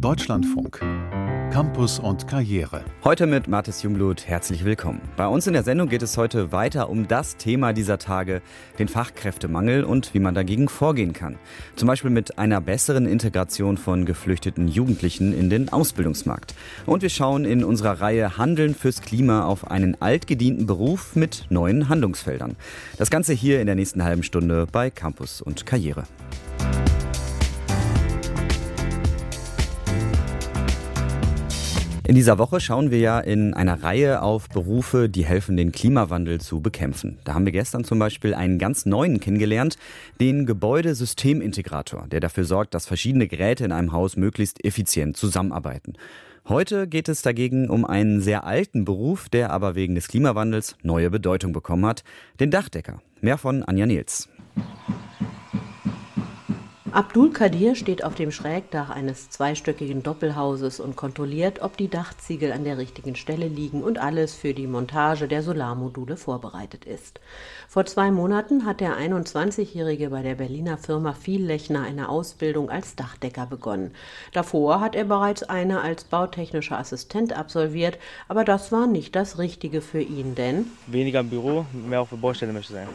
Deutschlandfunk. Campus und Karriere. Heute mit Mathis Jungblut. Herzlich willkommen. Bei uns in der Sendung geht es heute weiter um das Thema dieser Tage, den Fachkräftemangel und wie man dagegen vorgehen kann. Zum Beispiel mit einer besseren Integration von geflüchteten Jugendlichen in den Ausbildungsmarkt. Und wir schauen in unserer Reihe Handeln fürs Klima auf einen altgedienten Beruf mit neuen Handlungsfeldern. Das Ganze hier in der nächsten halben Stunde bei Campus und Karriere. In dieser Woche schauen wir ja in einer Reihe auf Berufe, die helfen, den Klimawandel zu bekämpfen. Da haben wir gestern zum Beispiel einen ganz neuen kennengelernt, den Gebäudesystemintegrator, der dafür sorgt, dass verschiedene Geräte in einem Haus möglichst effizient zusammenarbeiten. Heute geht es dagegen um einen sehr alten Beruf, der aber wegen des Klimawandels neue Bedeutung bekommen hat, den Dachdecker. Mehr von Anja Nils. Abdul Kadir steht auf dem Schrägdach eines zweistöckigen Doppelhauses und kontrolliert, ob die Dachziegel an der richtigen Stelle liegen und alles für die Montage der Solarmodule vorbereitet ist. Vor zwei Monaten hat der 21-Jährige bei der Berliner Firma Viellechner eine Ausbildung als Dachdecker begonnen. Davor hat er bereits eine als bautechnischer Assistent absolviert, aber das war nicht das Richtige für ihn, denn weniger im Büro, mehr auf der Baustelle möchte sein.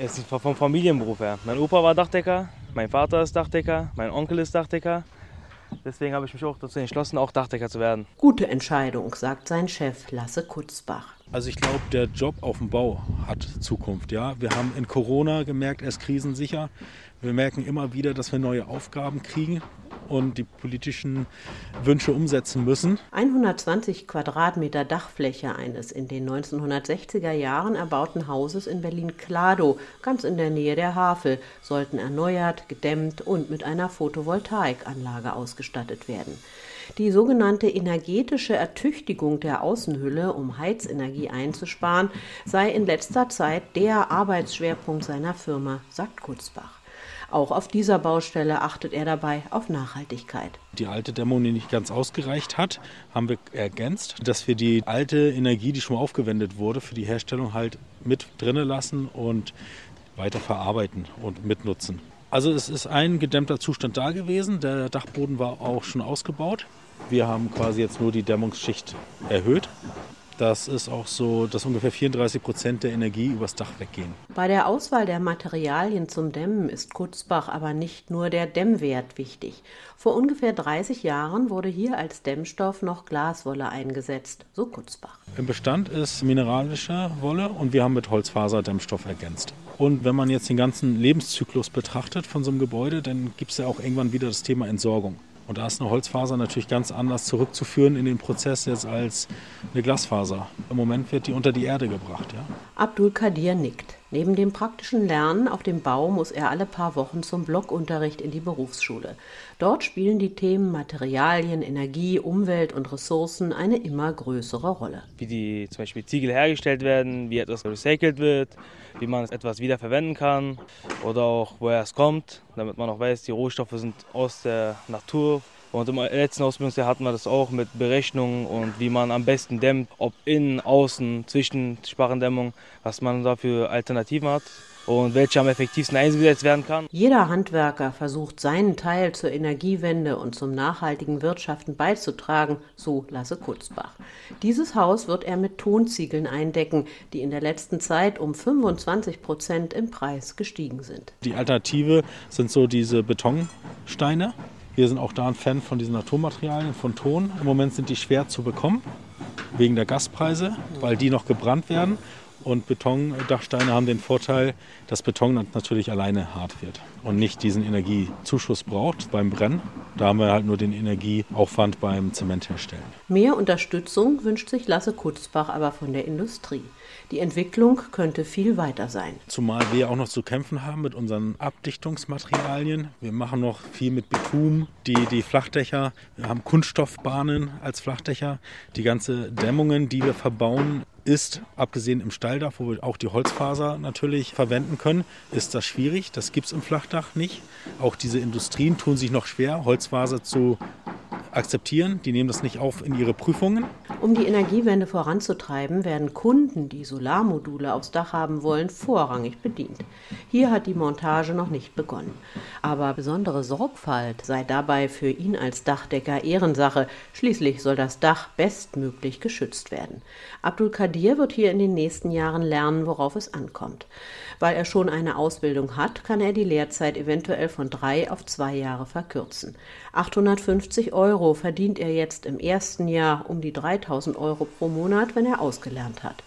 Es ist vom Familienberuf her. Mein Opa war Dachdecker, mein Vater ist Dachdecker, mein Onkel ist Dachdecker. Deswegen habe ich mich auch dazu entschlossen, auch Dachdecker zu werden. Gute Entscheidung, sagt sein Chef Lasse Kutzbach. Also ich glaube, der Job auf dem Bau hat Zukunft. Ja, wir haben in Corona gemerkt, er ist krisensicher. Wir merken immer wieder, dass wir neue Aufgaben kriegen und die politischen Wünsche umsetzen müssen. 120 Quadratmeter Dachfläche eines in den 1960er Jahren erbauten Hauses in Berlin-Kladow, ganz in der Nähe der Havel, sollten erneuert, gedämmt und mit einer Photovoltaikanlage ausgestattet werden. Die sogenannte energetische Ertüchtigung der Außenhülle, um Heizenergie einzusparen, sei in letzter Zeit der Arbeitsschwerpunkt seiner Firma, sagt Kurzbach. Auch auf dieser Baustelle achtet er dabei auf Nachhaltigkeit. Die alte Dämmung, die nicht ganz ausgereicht hat, haben wir ergänzt, dass wir die alte Energie, die schon aufgewendet wurde, für die Herstellung halt mit drinnen lassen und weiter verarbeiten und mitnutzen. Also es ist ein gedämmter Zustand da gewesen. Der Dachboden war auch schon ausgebaut. Wir haben quasi jetzt nur die Dämmungsschicht erhöht das ist auch so, dass ungefähr 34 Prozent der Energie übers Dach weggehen. Bei der Auswahl der Materialien zum Dämmen ist Kutzbach aber nicht nur der Dämmwert wichtig. Vor ungefähr 30 Jahren wurde hier als Dämmstoff noch Glaswolle eingesetzt, so Kutzbach. Im Bestand ist mineralische Wolle und wir haben mit Holzfaserdämmstoff ergänzt. Und wenn man jetzt den ganzen Lebenszyklus betrachtet von so einem Gebäude, dann gibt es ja auch irgendwann wieder das Thema Entsorgung. Und da ist eine Holzfaser natürlich ganz anders zurückzuführen in den Prozess jetzt als eine Glasfaser. Im Moment wird die unter die Erde gebracht. Ja. Abdul Kadir nickt. Neben dem praktischen Lernen auf dem Bau muss er alle paar Wochen zum Blockunterricht in die Berufsschule. Dort spielen die Themen Materialien, Energie, Umwelt und Ressourcen eine immer größere Rolle. Wie die zum Beispiel Ziegel hergestellt werden, wie etwas recycelt wird, wie man etwas wiederverwenden kann oder auch woher es kommt, damit man auch weiß, die Rohstoffe sind aus der Natur und im letzten Ausbildungsjahr hatten wir das auch mit Berechnungen und wie man am besten dämmt, ob innen, außen, zwischen Sparrendämmung, was man da für Alternativen hat und welche am effektivsten eingesetzt werden kann. Jeder Handwerker versucht seinen Teil zur Energiewende und zum nachhaltigen Wirtschaften beizutragen, so Lasse Kutzbach. Dieses Haus wird er mit Tonziegeln eindecken, die in der letzten Zeit um 25 Prozent im Preis gestiegen sind. Die Alternative sind so diese Betonsteine. Wir sind auch da ein Fan von diesen Naturmaterialien, von Ton. Im Moment sind die schwer zu bekommen, wegen der Gaspreise, weil die noch gebrannt werden. Und Betondachsteine haben den Vorteil, dass Beton natürlich alleine hart wird und nicht diesen Energiezuschuss braucht beim Brennen. Da haben wir halt nur den Energieaufwand beim Zement herstellen. Mehr Unterstützung wünscht sich Lasse Kutzbach aber von der Industrie. Die Entwicklung könnte viel weiter sein. Zumal wir auch noch zu kämpfen haben mit unseren Abdichtungsmaterialien. Wir machen noch viel mit Bitum, die, die Flachdächer. Wir haben Kunststoffbahnen als Flachdächer. Die ganze Dämmungen, die wir verbauen, ist, abgesehen im Stalldach, wo wir auch die Holzfaser natürlich verwenden können, ist das schwierig. Das gibt es im Flachdach nicht. Auch diese Industrien tun sich noch schwer, Holzfaser zu akzeptieren, die nehmen das nicht auf in ihre Prüfungen. Um die Energiewende voranzutreiben, werden Kunden, die Solarmodule aufs Dach haben wollen, vorrangig bedient. Hier hat die Montage noch nicht begonnen. Aber besondere Sorgfalt sei dabei für ihn als Dachdecker Ehrensache. Schließlich soll das Dach bestmöglich geschützt werden. Abdul Kadir wird hier in den nächsten Jahren lernen, worauf es ankommt. Weil er schon eine Ausbildung hat, kann er die Lehrzeit eventuell von drei auf zwei Jahre verkürzen. 850 Euro verdient er jetzt im ersten Jahr um die 3000 Euro pro Monat, wenn er ausgelernt hat.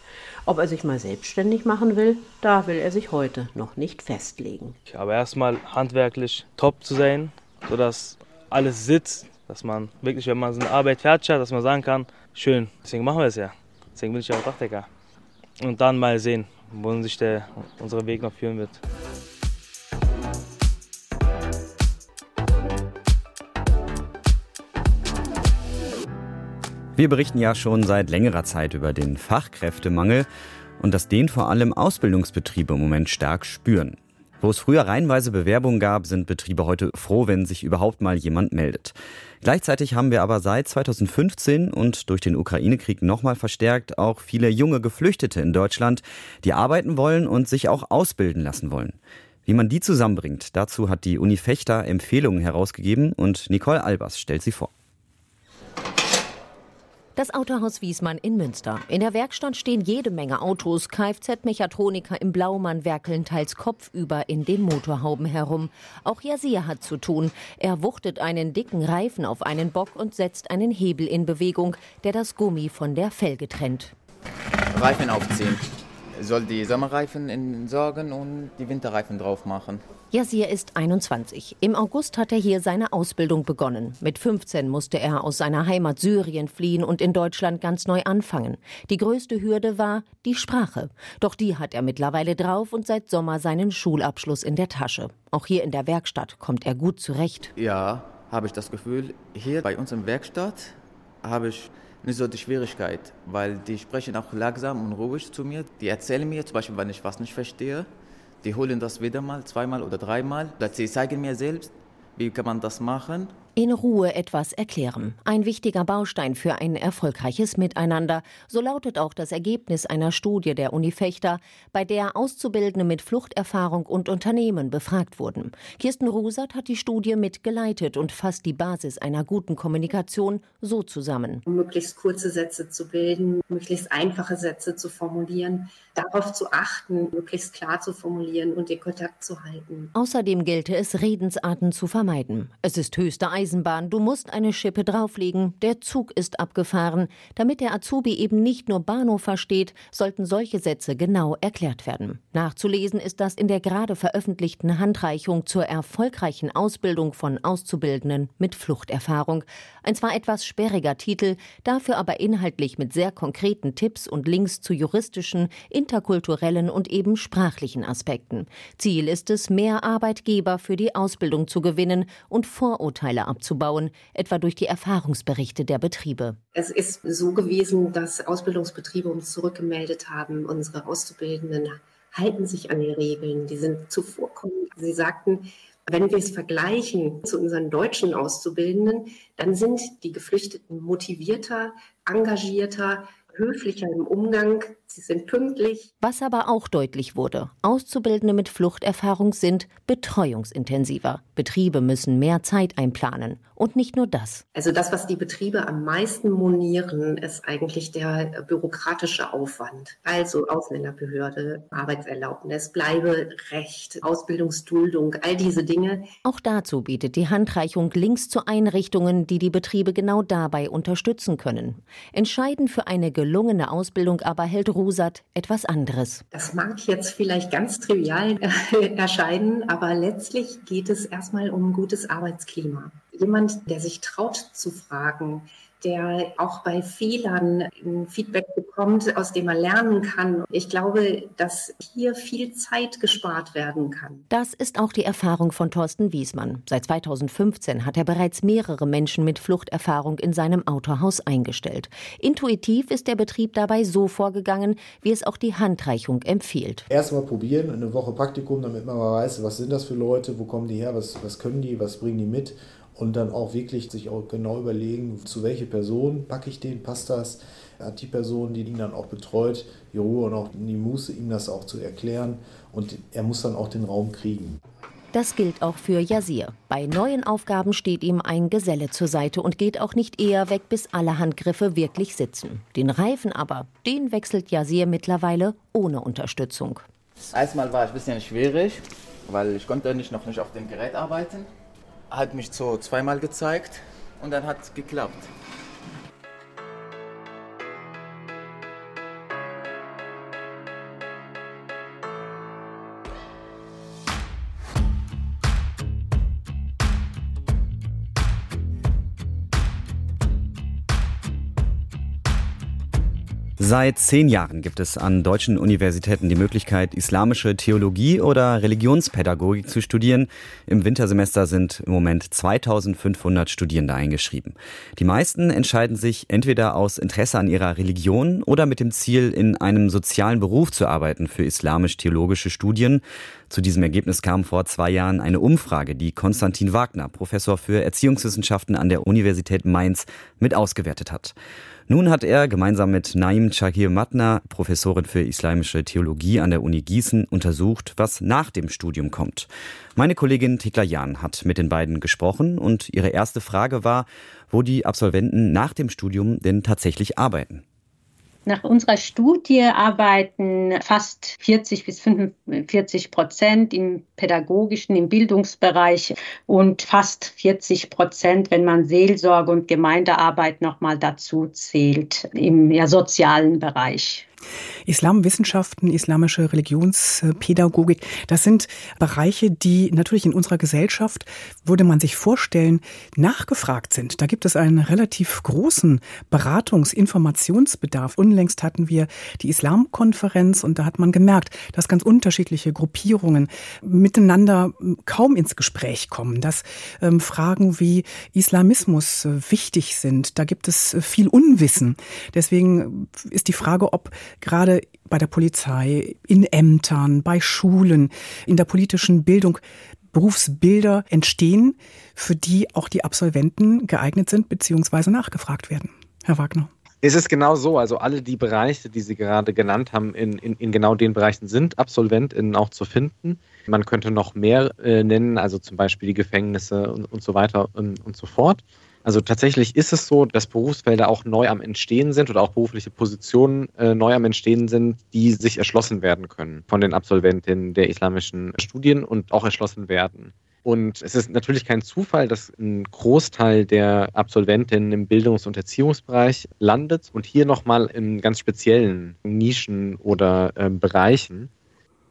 Ob er sich mal selbstständig machen will, da will er sich heute noch nicht festlegen. Aber erstmal handwerklich top zu sein, sodass alles sitzt, dass man wirklich, wenn man seine Arbeit fertig hat, dass man sagen kann, schön, deswegen machen wir es ja. Deswegen bin ich auch Dachdecker. Und dann mal sehen, wohin sich der, unser Weg noch führen wird. Wir berichten ja schon seit längerer Zeit über den Fachkräftemangel und dass den vor allem Ausbildungsbetriebe im Moment stark spüren. Wo es früher reihenweise Bewerbungen gab, sind Betriebe heute froh, wenn sich überhaupt mal jemand meldet. Gleichzeitig haben wir aber seit 2015 und durch den Ukraine-Krieg nochmal verstärkt auch viele junge Geflüchtete in Deutschland, die arbeiten wollen und sich auch ausbilden lassen wollen. Wie man die zusammenbringt, dazu hat die Uni Fechter Empfehlungen herausgegeben und Nicole Albers stellt sie vor. Das Autohaus Wiesmann in Münster. In der Werkstatt stehen jede Menge Autos. Kfz-Mechatroniker im Blaumann werkeln teils kopfüber in den Motorhauben herum. Auch Yasir hat zu tun. Er wuchtet einen dicken Reifen auf einen Bock und setzt einen Hebel in Bewegung, der das Gummi von der Felge trennt. Reifen aufziehen soll die Sommerreifen entsorgen und die Winterreifen drauf machen. Yasir ist 21. Im August hat er hier seine Ausbildung begonnen. Mit 15 musste er aus seiner Heimat Syrien fliehen und in Deutschland ganz neu anfangen. Die größte Hürde war die Sprache. Doch die hat er mittlerweile drauf und seit Sommer seinen Schulabschluss in der Tasche. Auch hier in der Werkstatt kommt er gut zurecht. Ja, habe ich das Gefühl, hier bei uns der Werkstatt habe ich nicht so die Schwierigkeit, weil die sprechen auch langsam und ruhig zu mir. Die erzählen mir zum Beispiel, wenn ich was nicht verstehe, die holen das wieder mal, zweimal oder dreimal. Sie zeigen mir selbst, wie kann man das machen in Ruhe etwas erklären. Ein wichtiger Baustein für ein erfolgreiches Miteinander. So lautet auch das Ergebnis einer Studie der Uni Fechter, bei der Auszubildende mit Fluchterfahrung und Unternehmen befragt wurden. Kirsten Rusert hat die Studie mitgeleitet und fasst die Basis einer guten Kommunikation so zusammen. Möglichst kurze Sätze zu bilden, möglichst einfache Sätze zu formulieren, darauf zu achten, möglichst klar zu formulieren und den Kontakt zu halten. Außerdem gelte es, Redensarten zu vermeiden. Es ist höchste Eisenbahn, du musst eine Schippe drauflegen, der Zug ist abgefahren. Damit der Azubi eben nicht nur Bahnhof versteht, sollten solche Sätze genau erklärt werden. Nachzulesen ist das in der gerade veröffentlichten Handreichung zur erfolgreichen Ausbildung von Auszubildenden mit Fluchterfahrung. Ein zwar etwas sperriger Titel, dafür aber inhaltlich mit sehr konkreten Tipps und Links zu juristischen, interkulturellen und eben sprachlichen Aspekten. Ziel ist es, mehr Arbeitgeber für die Ausbildung zu gewinnen und Vorurteile abzubauen, etwa durch die Erfahrungsberichte der Betriebe. Es ist so gewesen, dass Ausbildungsbetriebe uns zurückgemeldet haben, unsere Auszubildenden halten sich an die Regeln, die sind zuvorkommend. Sie sagten, wenn wir es vergleichen zu unseren deutschen Auszubildenden, dann sind die Geflüchteten motivierter, engagierter, höflicher im Umgang, sie sind pünktlich. Was aber auch deutlich wurde, Auszubildende mit Fluchterfahrung sind betreuungsintensiver. Betriebe müssen mehr Zeit einplanen. Und nicht nur das. Also das, was die Betriebe am meisten monieren, ist eigentlich der bürokratische Aufwand. Also Ausländerbehörde, Arbeitserlaubnis, Bleiberecht, Ausbildungsduldung, all diese Dinge. Auch dazu bietet die Handreichung Links zu Einrichtungen, die die Betriebe genau dabei unterstützen können. Entscheidend für eine gelungene Ausbildung aber hält Rusat etwas anderes. Das mag jetzt vielleicht ganz trivial erscheinen, aber letztlich geht es erstmal um ein gutes Arbeitsklima. Jemand, der sich traut zu fragen, der auch bei Fehlern ein Feedback bekommt, aus dem er lernen kann. Ich glaube, dass hier viel Zeit gespart werden kann. Das ist auch die Erfahrung von Thorsten Wiesmann. Seit 2015 hat er bereits mehrere Menschen mit Fluchterfahrung in seinem Autohaus eingestellt. Intuitiv ist der Betrieb dabei so vorgegangen, wie es auch die Handreichung empfiehlt. Erstmal probieren, eine Woche Praktikum, damit man mal weiß, was sind das für Leute, wo kommen die her, was, was können die, was bringen die mit und dann auch wirklich sich auch genau überlegen, zu welcher Person packe ich den, passt das, hat die Person, die ihn dann auch betreut, die Ruhe und auch die Muße, ihm das auch zu erklären und er muss dann auch den Raum kriegen. Das gilt auch für Yasir. Bei neuen Aufgaben steht ihm ein Geselle zur Seite und geht auch nicht eher weg, bis alle Handgriffe wirklich sitzen. Den Reifen aber, den wechselt Yasir mittlerweile ohne Unterstützung. Erstmal war es ein bisschen schwierig, weil ich konnte nicht noch nicht auf dem Gerät arbeiten. Hat mich so zweimal gezeigt und dann hat es geklappt. Seit zehn Jahren gibt es an deutschen Universitäten die Möglichkeit, islamische Theologie oder Religionspädagogik zu studieren. Im Wintersemester sind im Moment 2500 Studierende eingeschrieben. Die meisten entscheiden sich entweder aus Interesse an ihrer Religion oder mit dem Ziel, in einem sozialen Beruf zu arbeiten für islamisch-theologische Studien. Zu diesem Ergebnis kam vor zwei Jahren eine Umfrage, die Konstantin Wagner, Professor für Erziehungswissenschaften an der Universität Mainz, mit ausgewertet hat. Nun hat er gemeinsam mit Naim Chakir Matna, Professorin für islamische Theologie an der Uni Gießen, untersucht, was nach dem Studium kommt. Meine Kollegin Tikla Jan hat mit den beiden gesprochen und ihre erste Frage war, wo die Absolventen nach dem Studium denn tatsächlich arbeiten. Nach unserer Studie arbeiten fast 40 bis 45 Prozent im pädagogischen, im Bildungsbereich und fast 40 Prozent, wenn man Seelsorge und Gemeindearbeit nochmal dazu zählt, im ja, sozialen Bereich. Islamwissenschaften, islamische Religionspädagogik, das sind Bereiche, die natürlich in unserer Gesellschaft, würde man sich vorstellen, nachgefragt sind. Da gibt es einen relativ großen Beratungs-, Informationsbedarf. Unlängst hatten wir die Islamkonferenz und da hat man gemerkt, dass ganz unterschiedliche Gruppierungen miteinander kaum ins Gespräch kommen, dass ähm, Fragen wie Islamismus äh, wichtig sind. Da gibt es äh, viel Unwissen. Deswegen ist die Frage, ob gerade bei der Polizei, in Ämtern, bei Schulen, in der politischen Bildung Berufsbilder entstehen, für die auch die Absolventen geeignet sind bzw. nachgefragt werden. Herr Wagner. Es ist genau so. Also alle die Bereiche, die Sie gerade genannt haben, in, in, in genau den Bereichen sind AbsolventInnen auch zu finden. Man könnte noch mehr äh, nennen, also zum Beispiel die Gefängnisse und, und so weiter und, und so fort. Also tatsächlich ist es so, dass Berufsfelder auch neu am Entstehen sind oder auch berufliche Positionen äh, neu am Entstehen sind, die sich erschlossen werden können von den Absolventinnen der islamischen Studien und auch erschlossen werden. Und es ist natürlich kein Zufall, dass ein Großteil der Absolventinnen im Bildungs- und Erziehungsbereich landet und hier nochmal in ganz speziellen Nischen oder äh, Bereichen,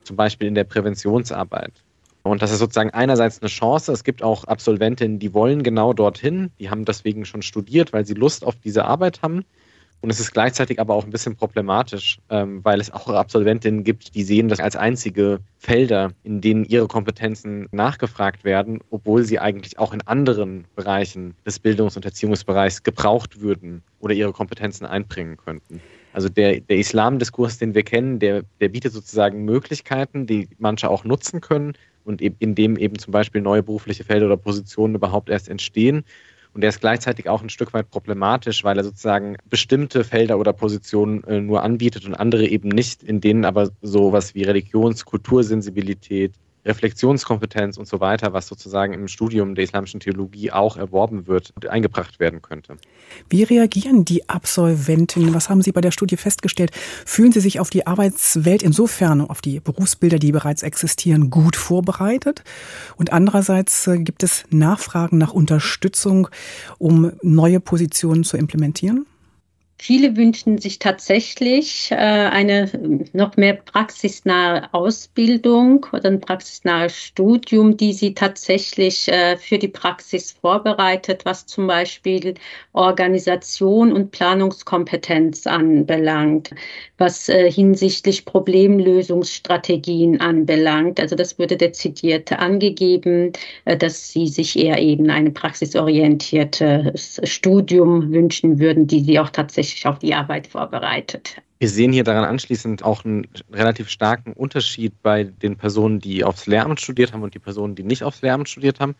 zum Beispiel in der Präventionsarbeit. Und das ist sozusagen einerseits eine Chance. Es gibt auch Absolventinnen, die wollen genau dorthin. Die haben deswegen schon studiert, weil sie Lust auf diese Arbeit haben. Und es ist gleichzeitig aber auch ein bisschen problematisch, ähm, weil es auch Absolventinnen gibt, die sehen das als einzige Felder, in denen ihre Kompetenzen nachgefragt werden, obwohl sie eigentlich auch in anderen Bereichen des Bildungs- und Erziehungsbereichs gebraucht würden oder ihre Kompetenzen einbringen könnten. Also der, der Islamdiskurs, den wir kennen, der, der bietet sozusagen Möglichkeiten, die manche auch nutzen können, und in dem eben zum Beispiel neue berufliche Felder oder Positionen überhaupt erst entstehen. Und der ist gleichzeitig auch ein Stück weit problematisch, weil er sozusagen bestimmte Felder oder Positionen äh, nur anbietet und andere eben nicht, in denen aber sowas wie Religions-, Kultursensibilität, Reflexionskompetenz und so weiter, was sozusagen im Studium der islamischen Theologie auch erworben wird, eingebracht werden könnte. Wie reagieren die Absolventinnen? Was haben Sie bei der Studie festgestellt? Fühlen Sie sich auf die Arbeitswelt insofern, auf die Berufsbilder, die bereits existieren, gut vorbereitet? Und andererseits äh, gibt es Nachfragen nach Unterstützung, um neue Positionen zu implementieren? Viele wünschen sich tatsächlich äh, eine noch mehr praxisnahe Ausbildung oder ein praxisnahes Studium, die sie tatsächlich äh, für die Praxis vorbereitet, was zum Beispiel Organisation und Planungskompetenz anbelangt, was äh, hinsichtlich Problemlösungsstrategien anbelangt. Also das wurde dezidiert angegeben, dass sie sich eher eben ein praxisorientiertes Studium wünschen würden, die sie auch tatsächlich auf die Arbeit vorbereitet. Wir sehen hier daran anschließend auch einen relativ starken Unterschied bei den Personen, die aufs Lehramt studiert haben und die Personen, die nicht aufs Lehramt studiert haben.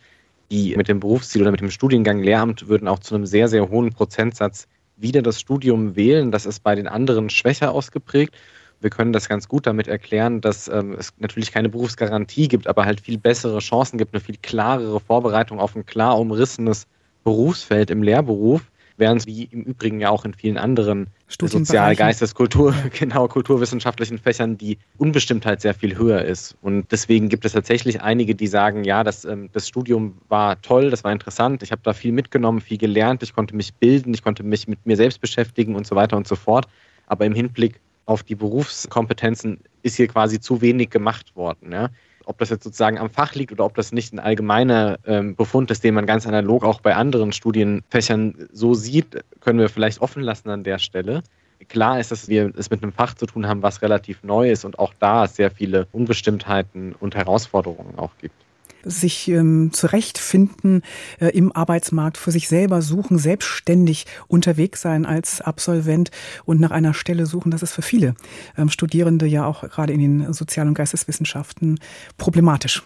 die mit dem Berufsziel oder mit dem Studiengang Lehramt würden auch zu einem sehr, sehr hohen Prozentsatz wieder das Studium wählen. Das ist bei den anderen schwächer ausgeprägt. Wir können das ganz gut damit erklären, dass ähm, es natürlich keine Berufsgarantie gibt, aber halt viel bessere Chancen gibt, eine viel klarere Vorbereitung auf ein klar umrissenes Berufsfeld im Lehrberuf während es wie im Übrigen ja auch in vielen anderen Sozial-, Geistes-, Kultur-, genau, kulturwissenschaftlichen Fächern die Unbestimmtheit sehr viel höher ist. Und deswegen gibt es tatsächlich einige, die sagen, ja, das, ähm, das Studium war toll, das war interessant, ich habe da viel mitgenommen, viel gelernt, ich konnte mich bilden, ich konnte mich mit mir selbst beschäftigen und so weiter und so fort. Aber im Hinblick auf die Berufskompetenzen ist hier quasi zu wenig gemacht worden. Ja? Ob das jetzt sozusagen am Fach liegt oder ob das nicht ein allgemeiner ähm, Befund ist, den man ganz analog auch bei anderen Studienfächern so sieht, können wir vielleicht offen lassen an der Stelle. Klar ist, dass wir es mit einem Fach zu tun haben, was relativ neu ist und auch da sehr viele Unbestimmtheiten und Herausforderungen auch gibt sich ähm, zurechtfinden äh, im Arbeitsmarkt, für sich selber suchen, selbstständig unterwegs sein als Absolvent und nach einer Stelle suchen. Das ist für viele ähm, Studierende ja auch gerade in den Sozial- und Geisteswissenschaften problematisch.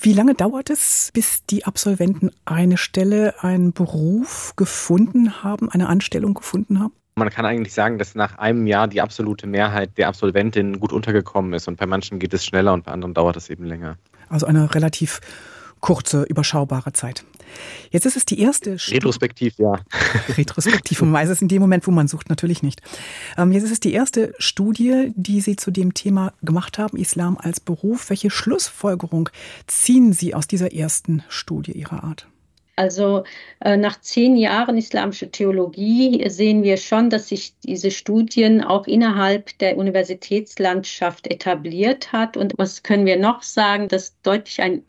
Wie lange dauert es, bis die Absolventen eine Stelle, einen Beruf gefunden haben, eine Anstellung gefunden haben? Man kann eigentlich sagen, dass nach einem Jahr die absolute Mehrheit der Absolventinnen gut untergekommen ist und bei manchen geht es schneller und bei anderen dauert es eben länger. Also eine relativ kurze, überschaubare Zeit. Jetzt ist es die erste. Retrospektiv, ja. Retrospektiv. Man weiß es in dem Moment, wo man sucht, natürlich nicht. Ähm, jetzt ist es die erste Studie, die Sie zu dem Thema gemacht haben, Islam als Beruf. Welche Schlussfolgerung ziehen Sie aus dieser ersten Studie Ihrer Art? Also äh, nach zehn Jahren islamische Theologie sehen wir schon, dass sich diese Studien auch innerhalb der Universitätslandschaft etabliert hat. Und was können wir noch sagen, dass deutlich ein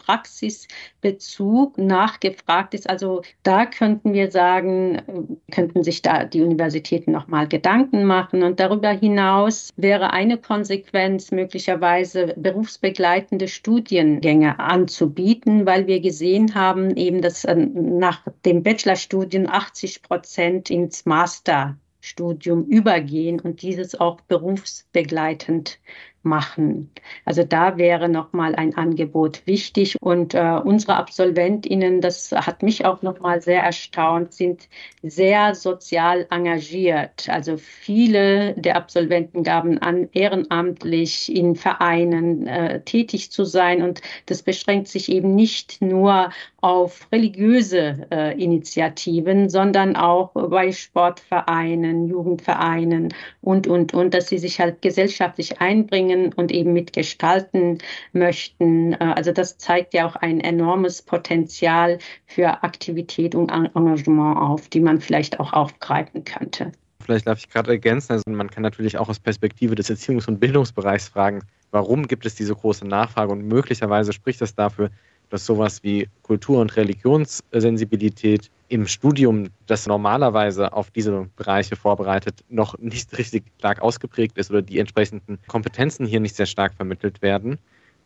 Praxisbezug nachgefragt ist. Also da könnten wir sagen, könnten sich da die Universitäten nochmal Gedanken machen. Und darüber hinaus wäre eine Konsequenz möglicherweise berufsbegleitende Studiengänge anzubieten, weil wir gesehen haben, eben, dass nach dem Bachelorstudium 80 Prozent ins Masterstudium übergehen und dieses auch berufsbegleitend machen. Also da wäre nochmal ein Angebot wichtig. Und äh, unsere AbsolventInnen, das hat mich auch nochmal sehr erstaunt, sind sehr sozial engagiert. Also viele der Absolventen gaben an, ehrenamtlich in Vereinen äh, tätig zu sein. Und das beschränkt sich eben nicht nur auf religiöse äh, Initiativen, sondern auch bei Sportvereinen, Jugendvereinen und, und, und, dass sie sich halt gesellschaftlich einbringen und eben mitgestalten möchten. Äh, also das zeigt ja auch ein enormes Potenzial für Aktivität und Engagement auf, die man vielleicht auch aufgreifen könnte. Vielleicht darf ich gerade ergänzen, also man kann natürlich auch aus Perspektive des Erziehungs- und Bildungsbereichs fragen, warum gibt es diese große Nachfrage und möglicherweise spricht das dafür, dass sowas wie Kultur- und Religionssensibilität im Studium, das normalerweise auf diese Bereiche vorbereitet, noch nicht richtig stark ausgeprägt ist oder die entsprechenden Kompetenzen hier nicht sehr stark vermittelt werden,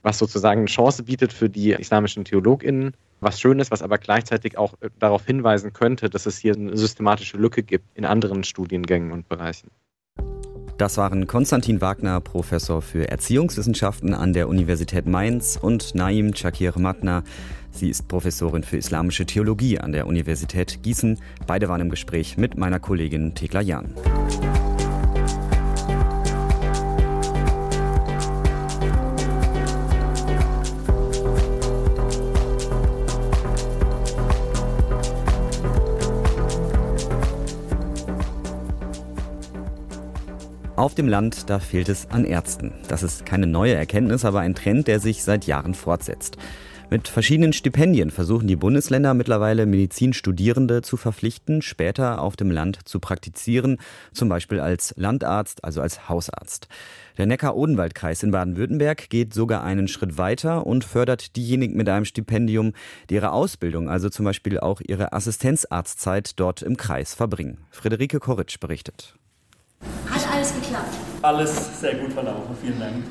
was sozusagen eine Chance bietet für die islamischen TheologInnen, was schön ist, was aber gleichzeitig auch darauf hinweisen könnte, dass es hier eine systematische Lücke gibt in anderen Studiengängen und Bereichen. Das waren Konstantin Wagner, Professor für Erziehungswissenschaften an der Universität Mainz und Naim Chakir Matna. Sie ist Professorin für islamische Theologie an der Universität Gießen. Beide waren im Gespräch mit meiner Kollegin Tekla Jahn. Auf dem Land, da fehlt es an Ärzten. Das ist keine neue Erkenntnis, aber ein Trend, der sich seit Jahren fortsetzt. Mit verschiedenen Stipendien versuchen die Bundesländer mittlerweile Medizinstudierende zu verpflichten, später auf dem Land zu praktizieren, zum Beispiel als Landarzt, also als Hausarzt. Der Neckar-Odenwald-Kreis in Baden-Württemberg geht sogar einen Schritt weiter und fördert diejenigen mit einem Stipendium, die ihre Ausbildung, also zum Beispiel auch ihre Assistenzarztzeit dort im Kreis verbringen. Friederike Koritsch berichtet. Alles geklappt? Alles sehr gut verlaufen, vielen Dank.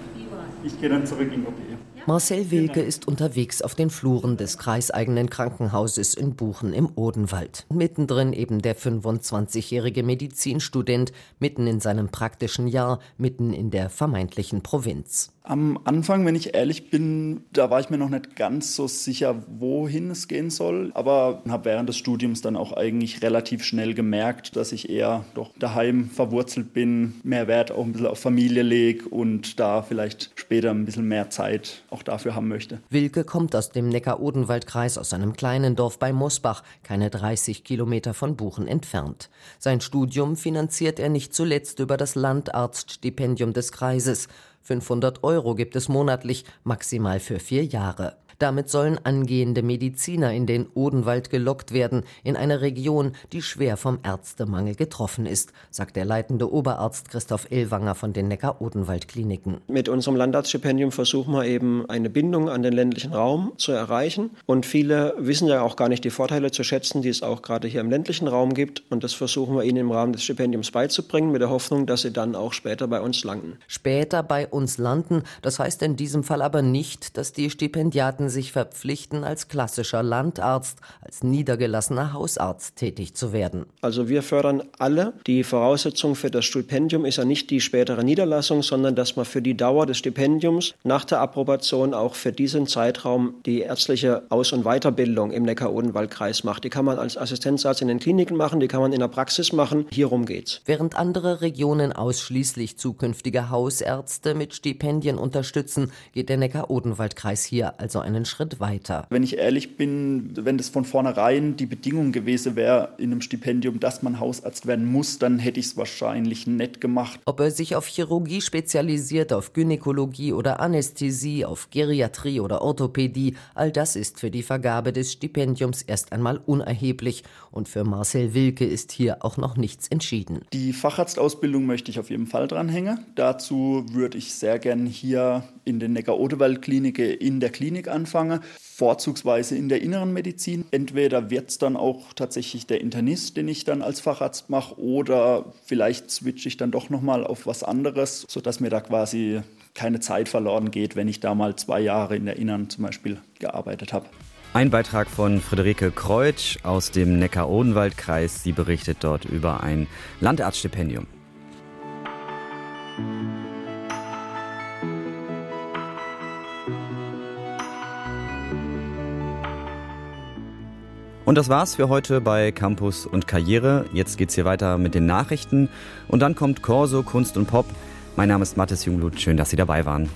Ich gehe dann zurück in OP. Ja, Marcel Wilke ist unterwegs auf den Fluren des kreiseigenen Krankenhauses in Buchen im Odenwald. Mittendrin eben der 25-jährige Medizinstudent, mitten in seinem praktischen Jahr, mitten in der vermeintlichen Provinz. Am Anfang, wenn ich ehrlich bin, da war ich mir noch nicht ganz so sicher, wohin es gehen soll. Aber habe während des Studiums dann auch eigentlich relativ schnell gemerkt, dass ich eher doch daheim verwurzelt bin, mehr Wert auch ein bisschen auf Familie lege und da vielleicht später ein bisschen mehr Zeit auch dafür haben möchte. Wilke kommt aus dem Neckar-Odenwald-Kreis, aus einem kleinen Dorf bei Mosbach, keine 30 Kilometer von Buchen entfernt. Sein Studium finanziert er nicht zuletzt über das Landarztstipendium des Kreises. 500 Euro gibt es monatlich, maximal für vier Jahre. Damit sollen angehende Mediziner in den Odenwald gelockt werden, in eine Region, die schwer vom Ärztemangel getroffen ist, sagt der leitende Oberarzt Christoph Illwanger von den Neckar-Odenwald-Kliniken. Mit unserem Landarztstipendium versuchen wir eben eine Bindung an den ländlichen Raum zu erreichen. Und viele wissen ja auch gar nicht die Vorteile zu schätzen, die es auch gerade hier im ländlichen Raum gibt. Und das versuchen wir ihnen im Rahmen des Stipendiums beizubringen, mit der Hoffnung, dass sie dann auch später bei uns landen. Später bei uns landen, das heißt in diesem Fall aber nicht, dass die Stipendiaten Patienten sich verpflichten, als klassischer Landarzt, als niedergelassener Hausarzt tätig zu werden. Also wir fördern alle. Die Voraussetzung für das Stipendium ist ja nicht die spätere Niederlassung, sondern dass man für die Dauer des Stipendiums nach der Approbation auch für diesen Zeitraum die ärztliche Aus- und Weiterbildung im Neckar-Odenwald-Kreis macht. Die kann man als Assistenzarzt in den Kliniken machen, die kann man in der Praxis machen. Hierum geht's. Während andere Regionen ausschließlich zukünftige Hausärzte mit Stipendien unterstützen, geht der Neckar-Odenwald-Kreis hier also eine einen Schritt weiter. Wenn ich ehrlich bin, wenn das von vornherein die Bedingung gewesen wäre in einem Stipendium, dass man Hausarzt werden muss, dann hätte ich es wahrscheinlich nett gemacht. Ob er sich auf Chirurgie spezialisiert, auf Gynäkologie oder Anästhesie, auf Geriatrie oder Orthopädie, all das ist für die Vergabe des Stipendiums erst einmal unerheblich. Und für Marcel Wilke ist hier auch noch nichts entschieden. Die Facharztausbildung möchte ich auf jeden Fall dranhängen. Dazu würde ich sehr gern hier in den Neckar-Odewald-Klinike in der Klinik anfangen anfange, vorzugsweise in der inneren Medizin. Entweder wird es dann auch tatsächlich der Internist, den ich dann als Facharzt mache, oder vielleicht switche ich dann doch nochmal auf was anderes, sodass mir da quasi keine Zeit verloren geht, wenn ich da mal zwei Jahre in der Inneren zum Beispiel gearbeitet habe. Ein Beitrag von Friederike Kreutsch aus dem Neckar-Odenwald-Kreis. Sie berichtet dort über ein Landarztstipendium. Und das war's für heute bei Campus und Karriere. Jetzt geht's hier weiter mit den Nachrichten und dann kommt Corso Kunst und Pop. Mein Name ist Mathis Jungblut. Schön, dass Sie dabei waren.